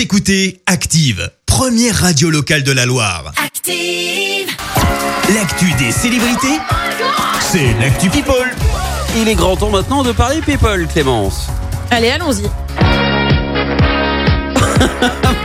Vous écoutez Active, première radio locale de la Loire. Active. L'actu des célébrités, c'est l'actu People. Il est grand temps maintenant de parler people, Clémence. Allez, allons-y.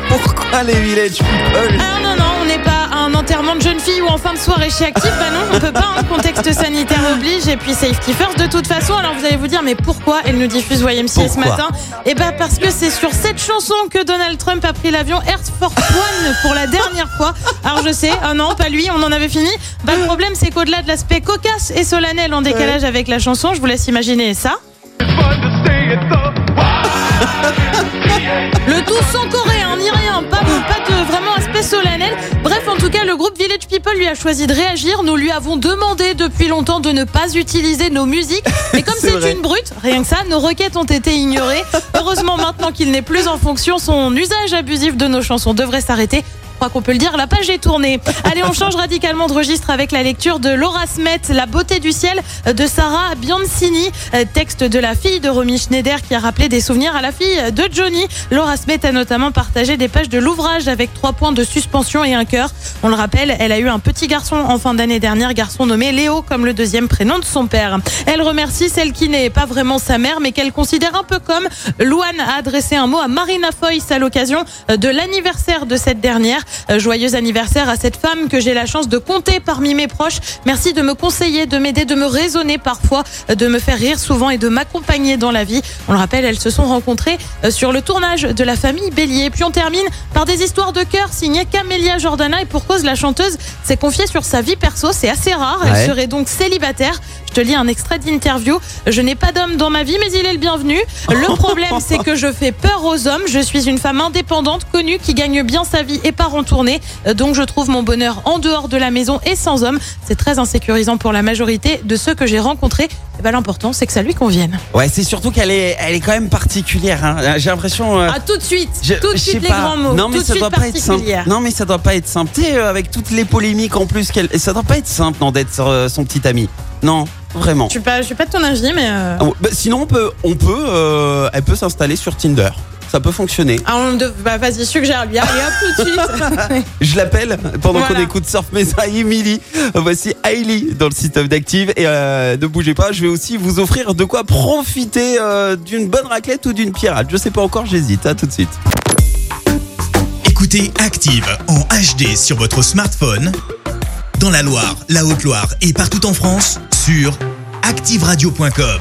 Pourquoi les village people Ah non, non, on n'est pas un enterrement de jeune fille ou en fin de soirée chez Active. Bah non, on peut pas, un contexte sanitaire oblige. Et puis safety first de toute façon. Alors vous allez vous dire, mais pourquoi elle nous diffuse YMCA ce matin? Eh bah parce que c'est sur cette chanson que Donald Trump a pris l'avion Air Force One pour la dernière fois. Alors je sais, ah non, pas lui, on en avait fini. Bah le problème c'est qu'au-delà de l'aspect cocasse et solennel en décalage avec la chanson, je vous laisse imaginer ça. Le tout sans coréen, a choisi de réagir. Nous lui avons demandé depuis longtemps de ne pas utiliser nos musiques. Mais comme C'est une brute, rien que ça, nos requêtes ont été ignorées. Heureusement, maintenant qu'il n'est plus en fonction, son usage abusif de nos chansons devrait s'arrêter. Je crois qu'on peut le dire, la page est tournée. Allez, on change radicalement de registre avec la lecture de Laura Smet, La beauté du ciel de Sarah Biancini, euh, texte de la fille de Romy Schneider qui a rappelé des souvenirs à la fille de Johnny. Laura Smet a notamment partagé des pages de l'ouvrage avec trois points de suspension et un cœur. On le rappelle, elle a eu un petit garçon en fin d'année dernière, garçon nommé Léo comme le deuxième prénom de son père. Elle remercie celle qui n'est pas vraiment sa mère mais qu'elle considère un peu comme. Louane a adressé un mot à Marina Foïs à l'occasion euh, de l'anniversaire de cette dernière. Euh, Joyeux anniversaire à cette femme que j'ai la chance de compter parmi mes proches. Merci de me conseiller, de m'aider, de me raisonner parfois, euh, de me faire rire souvent et de m'accompagner dans la vie. On le rappelle, elles se sont rencontrées euh, sur le tournage de la famille Bélier. Puis on termine par des histoires de cœur signées Camélia Jordana et pour cause la chanteuse s'est confiée sur sa vie perso. C'est assez rare. Elle serait donc célibataire. Je te lis un extrait d'interview. Je n'ai pas d'homme dans ma vie, mais il est le bienvenu. Le problème, c'est que je fais peur aux hommes. Je suis une femme indépendante, connue, qui gagne bien sa vie et part en tournée. Euh, Donc, je trouve mon bonheur en dehors de la maison et sans homme. C'est très insécurisant pour la majorité de ceux que j'ai rencontrés. Et ben, l'important, c'est que ça lui convienne. Ouais, c'est surtout qu'elle est, elle est quand même particulière. hein. J'ai l'impression. euh, Ah, tout de suite. je- tout de je sais suite, les pas. grands mots. Non, mais tout de ça suite doit pas être simple. particulière. Non, mais ça doit pas être simple. Tu sais, euh, avec toutes les polémiques en plus qu'elle, ça doit pas être simple, non, d'être euh, son petit ami. Non, vraiment. Je suis pas, je suis pas de ton avis, mais. euh, Ah ouais, bah, sinon, on peut, on peut, euh, elle peut s'installer sur Tinder. Ça peut fonctionner. Ah, on dev- bah, vas-y, suggère-lui. Allez, hop, tout de suite. Je l'appelle pendant Voilà. qu'on écoute Surf Mesa Emily. Voici Hailey dans le système d'Active. Et euh, ne bougez pas, je vais aussi vous offrir de quoi profiter euh, d'une bonne raclette ou d'une pirate. Je sais pas encore, j'hésite. À tout de suite. Écoutez Active en HD sur votre smartphone, dans la Loire, la Haute-Loire et partout en France, sur activeradio.com.